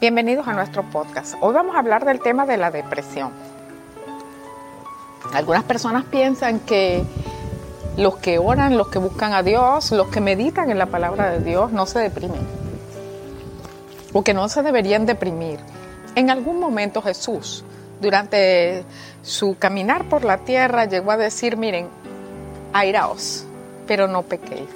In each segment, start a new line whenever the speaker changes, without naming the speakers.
Bienvenidos a nuestro podcast. Hoy vamos a hablar del tema de la depresión. Algunas personas piensan que los que oran, los que buscan a Dios, los que meditan en la palabra de Dios no se deprimen o que no se deberían deprimir. En algún momento Jesús, durante su caminar por la tierra, llegó a decir, miren, airaos, pero no pequéis.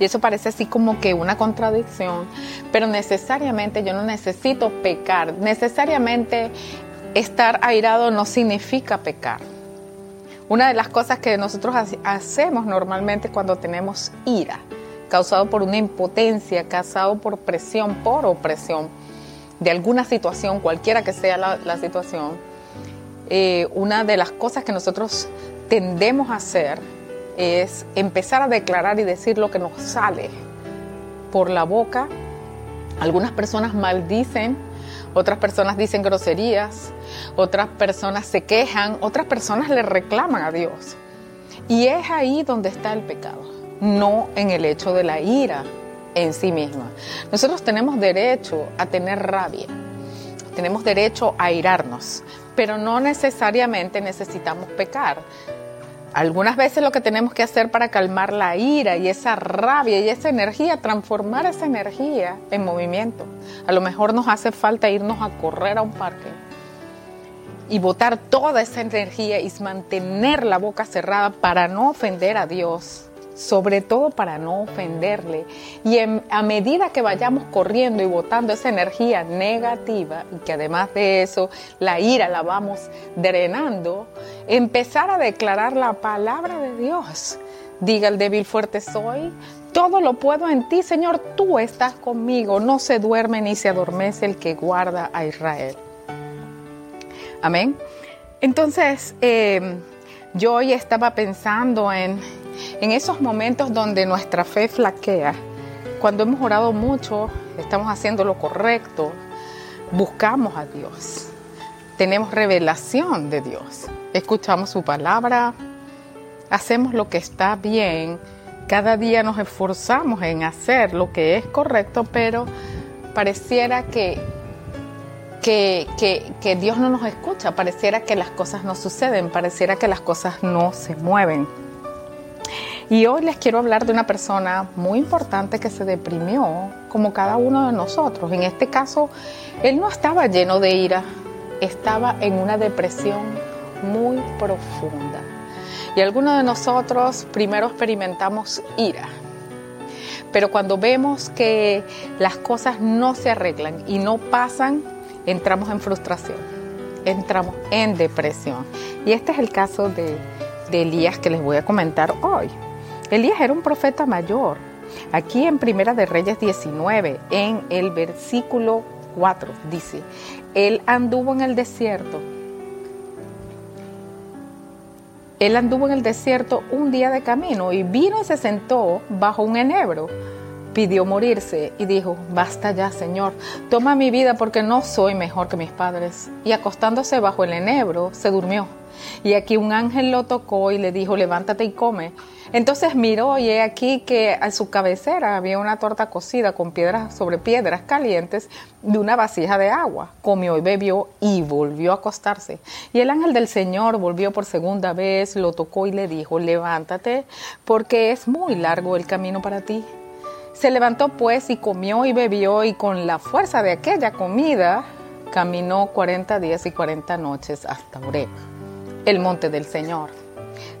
Y eso parece así como que una contradicción, pero necesariamente yo no necesito pecar. Necesariamente estar airado no significa pecar. Una de las cosas que nosotros hacemos normalmente cuando tenemos ira, causado por una impotencia, causado por presión, por opresión de alguna situación, cualquiera que sea la, situación, eh, una de las cosas que nosotros tendemos a hacer es empezar a declarar y decir lo que nos sale por la boca. Algunas personas maldicen, otras personas dicen groserías, otras personas se quejan, otras personas le reclaman a Dios. Y es ahí donde está el pecado, no en el hecho de la ira en sí misma. Nosotros tenemos derecho a tener rabia, tenemos derecho a irarnos, pero no necesariamente necesitamos pecar. Algunas veces lo que tenemos que hacer para calmar la ira y esa rabia y esa energía, transformar esa energía en movimiento. A lo mejor nos hace falta irnos a correr a un parque y botar toda esa energía y mantener la boca cerrada para no ofender a Dios sobre todo para no ofenderle. Y a medida que vayamos corriendo y botando esa energía negativa, y que además de eso la ira la vamos drenando, empezar a declarar la palabra de Dios. Diga el débil fuerte soy, todo lo puedo en ti, Señor, tú estás conmigo, no se duerme ni se adormece el que guarda a Israel. Amén. Entonces, eh, yo hoy estaba pensando en en esos momentos donde nuestra fe flaquea, cuando hemos orado mucho, estamos haciendo lo correcto, buscamos a Dios, tenemos revelación de Dios, escuchamos su palabra, hacemos lo que está bien, cada día nos esforzamos en hacer lo que es correcto, pero pareciera que, que, que, Dios no nos escucha, pareciera que las cosas no suceden, pareciera que las cosas no se mueven. Y hoy les quiero hablar de una persona muy importante que se deprimió, como cada uno de nosotros. En este caso, él no estaba lleno de ira, estaba en una depresión muy profunda. Y algunos de nosotros primero experimentamos ira. Pero cuando vemos que las cosas no se arreglan y no pasan, entramos en frustración, entramos en depresión. Y este es el caso de, de Elías que les voy a comentar hoy. Elías era un profeta mayor. Aquí en Primera de Reyes 19, en el versículo 4, dice, Él anduvo en el desierto. Él anduvo en el desierto un día de camino y vino y se sentó bajo un enebro. Pidió morirse y dijo, basta ya, Señor, toma mi vida porque no soy mejor que mis padres. Y acostándose bajo el enebro, se durmió. Y aquí un ángel lo tocó y le dijo, levántate y come. Entonces miró y he aquí que a su cabecera había una torta cocida con piedras sobre piedras calientes de una vasija de agua. Comió y bebió y volvió a acostarse. Y el ángel del Señor volvió por segunda vez, lo tocó y le dijo, levántate porque es muy largo el camino para ti. Se levantó pues y comió y bebió y con la fuerza de aquella comida caminó 40 días y 40 noches hasta Oreb el monte del Señor.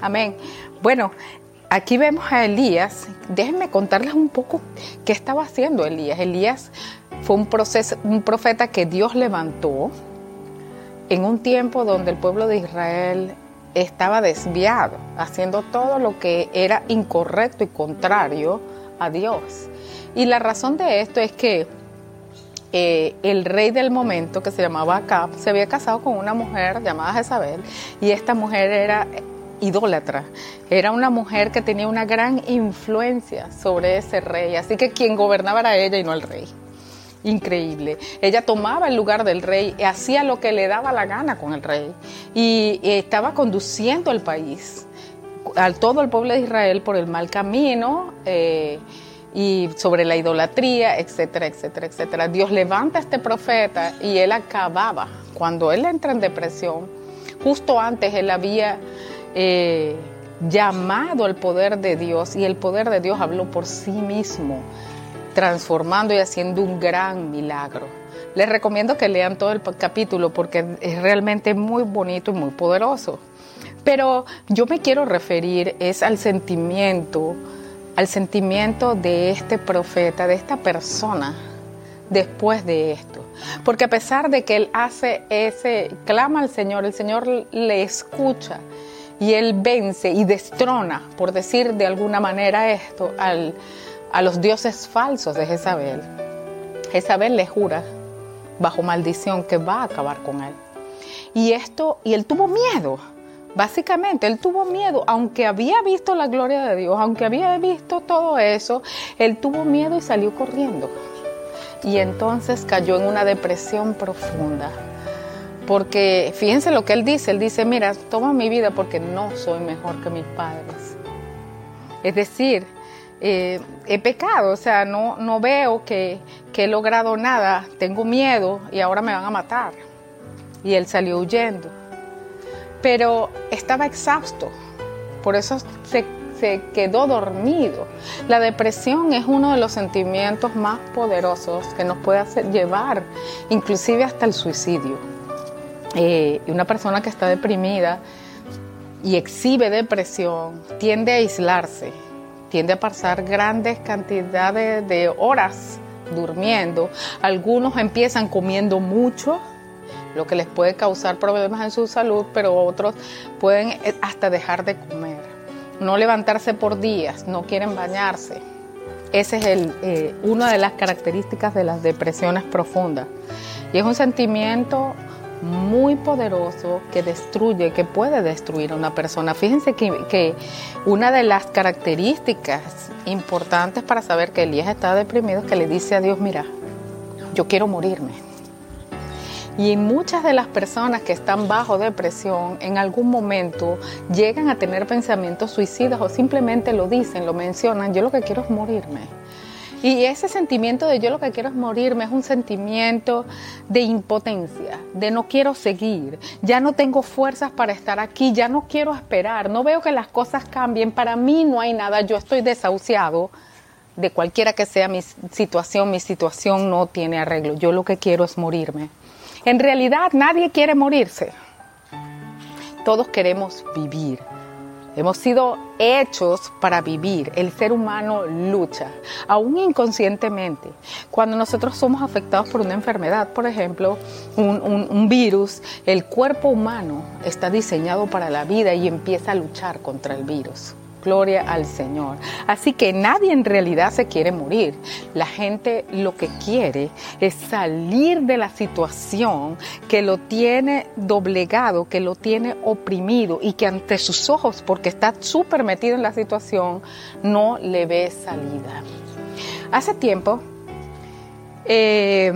Amén. Bueno, aquí vemos a Elías. Déjenme contarles un poco qué estaba haciendo Elías. Elías fue un, proceso, un profeta que Dios levantó en un tiempo donde el pueblo de Israel estaba desviado, haciendo todo lo que era incorrecto y contrario a Dios. Y la razón de esto es que eh, el rey del momento, que se llamaba Acab, se había casado con una mujer llamada Jezabel y esta mujer era idólatra. Era una mujer que tenía una gran influencia sobre ese rey, así que quien gobernaba era ella y no el rey. Increíble. Ella tomaba el lugar del rey, hacía lo que le daba la gana con el rey y, estaba conduciendo el país, al todo el pueblo de Israel por el mal camino. Eh, y sobre la idolatría, etcétera, etcétera, etcétera. Dios levanta a este profeta y él acababa, cuando él entra en depresión, justo antes él había eh, llamado al poder de Dios y el poder de Dios habló por sí mismo, transformando y haciendo un gran milagro. Les recomiendo que lean todo el capítulo porque es realmente muy bonito y muy poderoso. Pero yo me quiero referir es al sentimiento, al sentimiento de este profeta, de esta persona después de esto. Porque a pesar de que él hace ese, clama al Señor, el Señor le escucha y él vence y destrona, por decir de alguna manera esto, a los dioses falsos de Jezabel. Jezabel le jura bajo maldición que va a acabar con él. Y esto, y él tuvo miedo. Básicamente, él tuvo miedo, aunque había visto la gloria de Dios, aunque había visto todo eso, él tuvo miedo y salió corriendo. Y entonces cayó en una depresión profunda. Porque fíjense lo que él dice, él dice, mira, toma mi vida porque no soy mejor que mis padres. Es decir, eh, he pecado, o sea, no, no veo que, que he logrado nada, tengo miedo y ahora me van a matar. Y él salió huyendo. Pero estaba exhausto, por eso se, quedó dormido. La depresión es uno de los sentimientos más poderosos que nos puede hacer llevar, inclusive hasta el suicidio. Eh, una persona que está deprimida y exhibe depresión tiende a aislarse tiende a pasar grandes cantidades de horas durmiendo. Algunos empiezan comiendo mucho, lo que les puede causar problemas en su salud, pero otros pueden eh, hasta dejar de comer, no levantarse por días, no quieren bañarse. Esa es el, eh, una de las características de las depresiones profundas. Y es un sentimiento muy poderoso que destruye, que puede destruir a una persona. Fíjense que, una de las características importantes para saber que Elías está deprimido es que le dice a Dios, mira, yo quiero morirme. Y muchas de las personas que están bajo depresión en algún momento llegan a tener pensamientos suicidas o simplemente lo dicen, lo mencionan, yo lo que quiero es morirme. Y ese sentimiento de yo lo que quiero es morirme es un sentimiento de impotencia, de no quiero seguir, ya no tengo fuerzas para estar aquí, ya no quiero esperar, no veo que las cosas cambien, para mí no hay nada, yo estoy desahuciado de cualquiera que sea mi situación, mi situación no tiene arreglo, yo lo que quiero es morirme. En realidad nadie quiere morirse, todos queremos vivir. Hemos sido hechos para vivir. El ser humano lucha, aún inconscientemente. Cuando nosotros somos afectados por una enfermedad, por ejemplo, un, virus, el cuerpo humano está diseñado para la vida y empieza a luchar contra el virus. Gloria al Señor. Así que nadie en realidad se quiere morir. La gente lo que quiere es salir de la situación que lo tiene doblegado, que lo tiene oprimido y que ante sus ojos, porque está súper metido en la situación, no le ve salida. Hace tiempo, eh,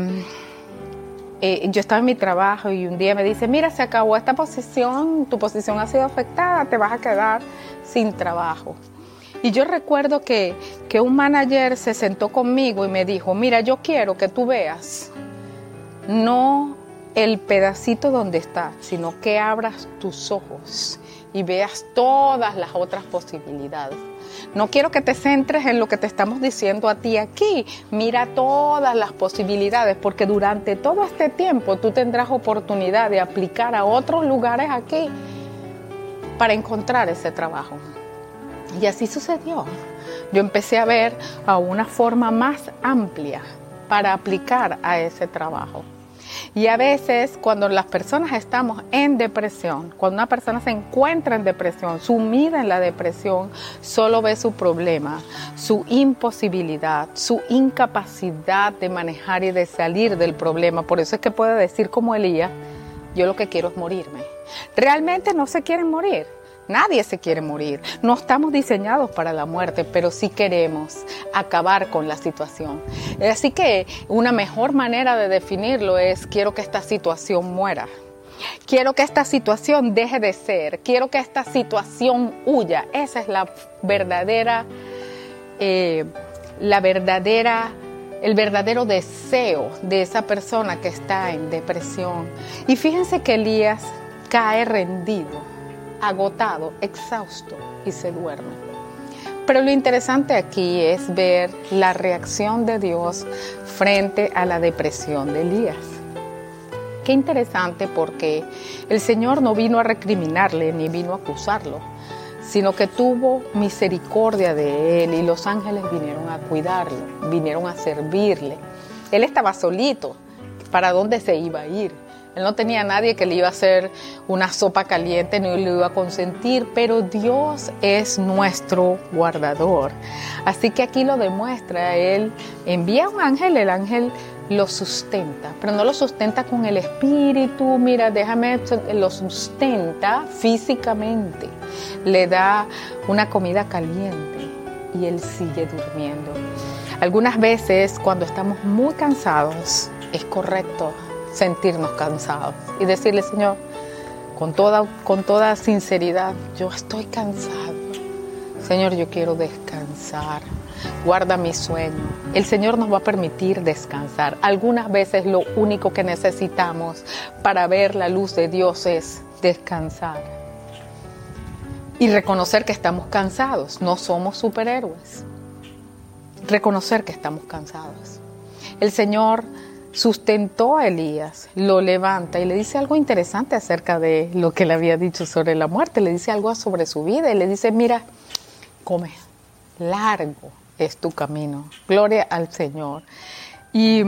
eh, yo estaba en mi trabajo y un día me dice, mira, se acabó esta posición, tu posición ha sido afectada, te vas a quedar sin trabajo. Y yo recuerdo que, que un manager se sentó conmigo y me dijo, mira, yo quiero que tú veas no el pedacito donde estás, sino que abras tus ojos y veas todas las otras posibilidades. No quiero que te centres en lo que te estamos diciendo a ti aquí. Mira todas las posibilidades, porque durante todo este tiempo tú tendrás oportunidad de aplicar a otros lugares aquí para encontrar ese trabajo. Y así sucedió. Yo empecé a ver a una forma más amplia para aplicar a ese trabajo. Y a veces cuando las personas estamos en depresión, cuando una persona se encuentra en depresión, sumida en la depresión, solo ve su problema, su imposibilidad, su incapacidad de manejar y de salir del problema. Por eso es que puede decir como Elías, yo lo que quiero es morirme. Realmente no se quieren morir Nadie se quiere morir. No estamos diseñados para la muerte, pero sí queremos acabar con la situación. Así que una mejor manera de definirlo es quiero que esta situación muera. Quiero que esta situación deje de ser. Quiero que esta situación huya. Esa es la verdadera... Eh, la verdadera el verdadero deseo de esa persona que está en depresión. Y fíjense que Elías cae rendido, agotado, exhausto y se duerme. Pero lo interesante aquí es ver la reacción de Dios frente a la depresión de Elías. Qué interesante porque el Señor no vino a recriminarle ni vino a acusarlo, sino que tuvo misericordia de él y los ángeles vinieron a cuidarlo, vinieron a servirle. Él estaba solito, ¿para dónde se iba a ir? Él no tenía nadie que le iba a hacer una sopa caliente ni le iba a consentir, pero Dios es nuestro guardador. Así que aquí lo demuestra. Él envía un ángel, el ángel lo sustenta, pero no lo sustenta con el espíritu, mira, déjame, lo sustenta físicamente, le da una comida caliente y él sigue durmiendo. Algunas veces cuando estamos muy cansados es correcto sentirnos cansados y decirle, Señor, con toda, con toda sinceridad, yo estoy cansado. Señor, yo quiero descansar guarda mi sueño. El Señor nos va a permitir descansar. Algunas veces lo único que necesitamos para ver la luz de Dios es descansar. Y reconocer que estamos cansados, no somos superhéroes. Reconocer que estamos cansados. El Señor sustentó a Elías, lo levanta y le dice algo interesante acerca de lo que le había dicho sobre la muerte. Le dice algo sobre su vida y le dice, mira, come largo es tu camino. Gloria al Señor. Y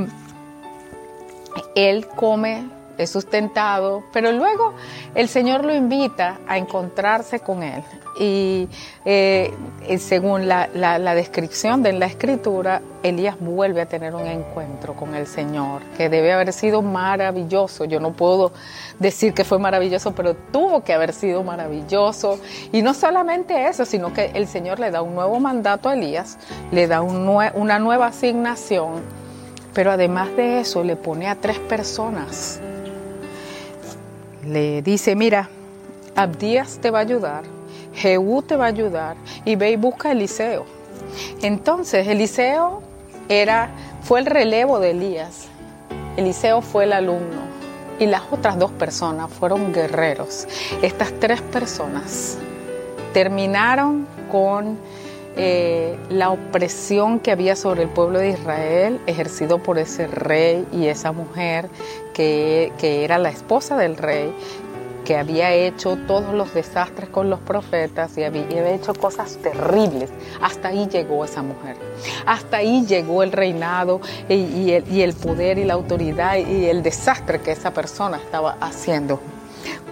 Él come, es sustentado, pero luego el Señor lo invita a encontrarse con Él y eh, según la, descripción de la escritura, Elías vuelve a tener un encuentro con el Señor, que debe haber sido maravilloso. Yo no puedo decir que fue maravilloso, pero tuvo que haber sido maravilloso. Y no solamente eso, sino que el Señor le da un nuevo mandato a Elías, le da una nueva asignación, pero además de eso le pone a tres personas. Le dice, mira, Abdías te va a ayudar Jehú te va a ayudar y ve y busca a Eliseo. Entonces Eliseo era, fue el relevo de Elías. Eliseo fue el alumno y las otras dos personas fueron guerreros. Estas tres personas terminaron con eh, la opresión que había sobre el pueblo de Israel ejercido por ese rey y esa mujer que, que era la esposa del rey, que había hecho todos los desastres con los profetas y había hecho cosas terribles. Hasta ahí llegó esa mujer. Hasta ahí llegó el reinado y, el, poder y la autoridad y el desastre que esa persona estaba haciendo.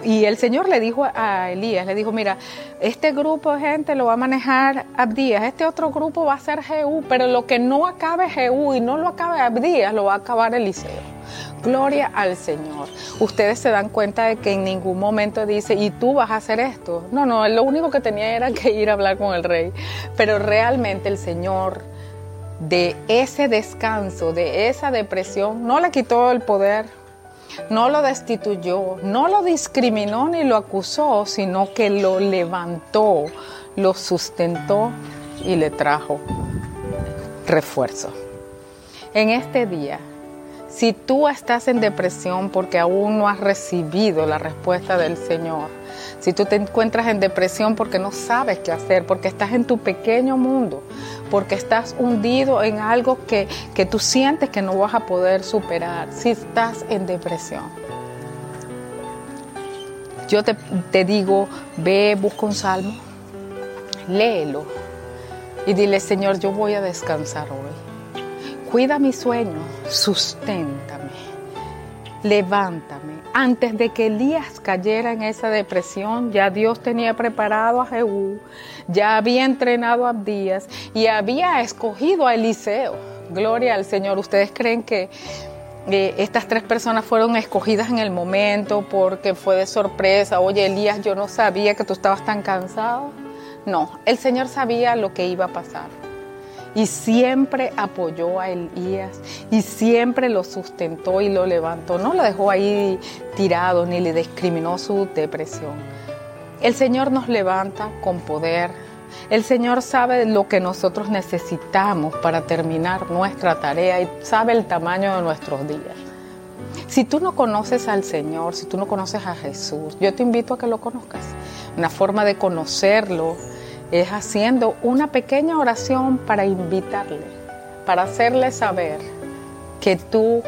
Y el Señor le dijo a Elías, le dijo, mira, este grupo de gente lo va a manejar Abdías, este otro grupo va a ser Jehú, pero lo que no acabe Jehú y no lo acabe Abdías, lo va a acabar Eliseo. Gloria al Señor. Ustedes se dan cuenta de que en ningún momento dice, y tú vas a hacer esto. No, no, lo único que tenía era que ir a hablar con el rey. Pero realmente el Señor de ese descanso, de esa depresión, no le quitó el poder, no lo destituyó, no lo discriminó ni lo acusó, sino que lo levantó, lo sustentó y le trajo refuerzo. En este día si tú estás en depresión porque aún no has recibido la respuesta del Señor, si tú te encuentras en depresión porque no sabes qué hacer, porque estás en tu pequeño mundo, porque estás hundido en algo que, tú sientes que no vas a poder superar, si estás en depresión, yo te, te digo, ve, busca un salmo, léelo y dile, Señor, yo voy a descansar hoy Cuida mi sueño, susténtame, levántame. Antes de que Elías cayera en esa depresión, ya Dios tenía preparado a Jehú, ya había entrenado a Abdías y había escogido a Eliseo. Gloria al Señor. ¿Ustedes creen que estas tres personas fueron escogidas en el momento porque fue de sorpresa? Oye, Elías, yo no sabía que tú estabas tan cansado. No, el Señor sabía lo que iba a pasar y siempre apoyó a Elías y siempre lo sustentó y lo levantó. No lo dejó ahí tirado ni le discriminó su depresión. El Señor nos levanta con poder, El Señor sabe lo que nosotros necesitamos para terminar nuestra tarea y sabe el tamaño de nuestros días. Si tú no conoces al Señor, si tú no conoces a Jesús, yo te invito a que lo conozcas. Una forma de conocerlo es haciendo una pequeña oración para invitarle, para hacerle saber que tú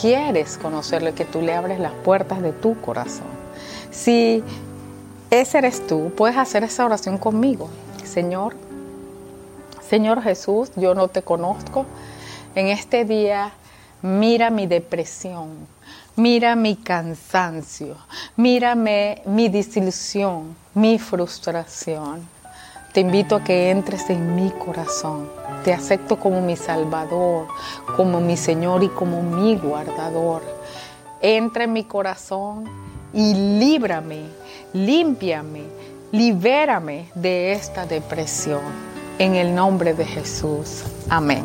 quieres conocerlo y que tú le abres las puertas de tu corazón. Si ese eres tú, puedes hacer esa oración conmigo. Señor, Señor Jesús, yo no te conozco. En este día mira mi depresión, mira mi cansancio, mírame mi desilusión, mi frustración. Te invito a que entres en mi corazón. Te acepto como mi Salvador, como mi Señor y como mi guardador. Entra en mi corazón y líbrame, límpiame, libérame de esta depresión. En el nombre de Jesús. Amén.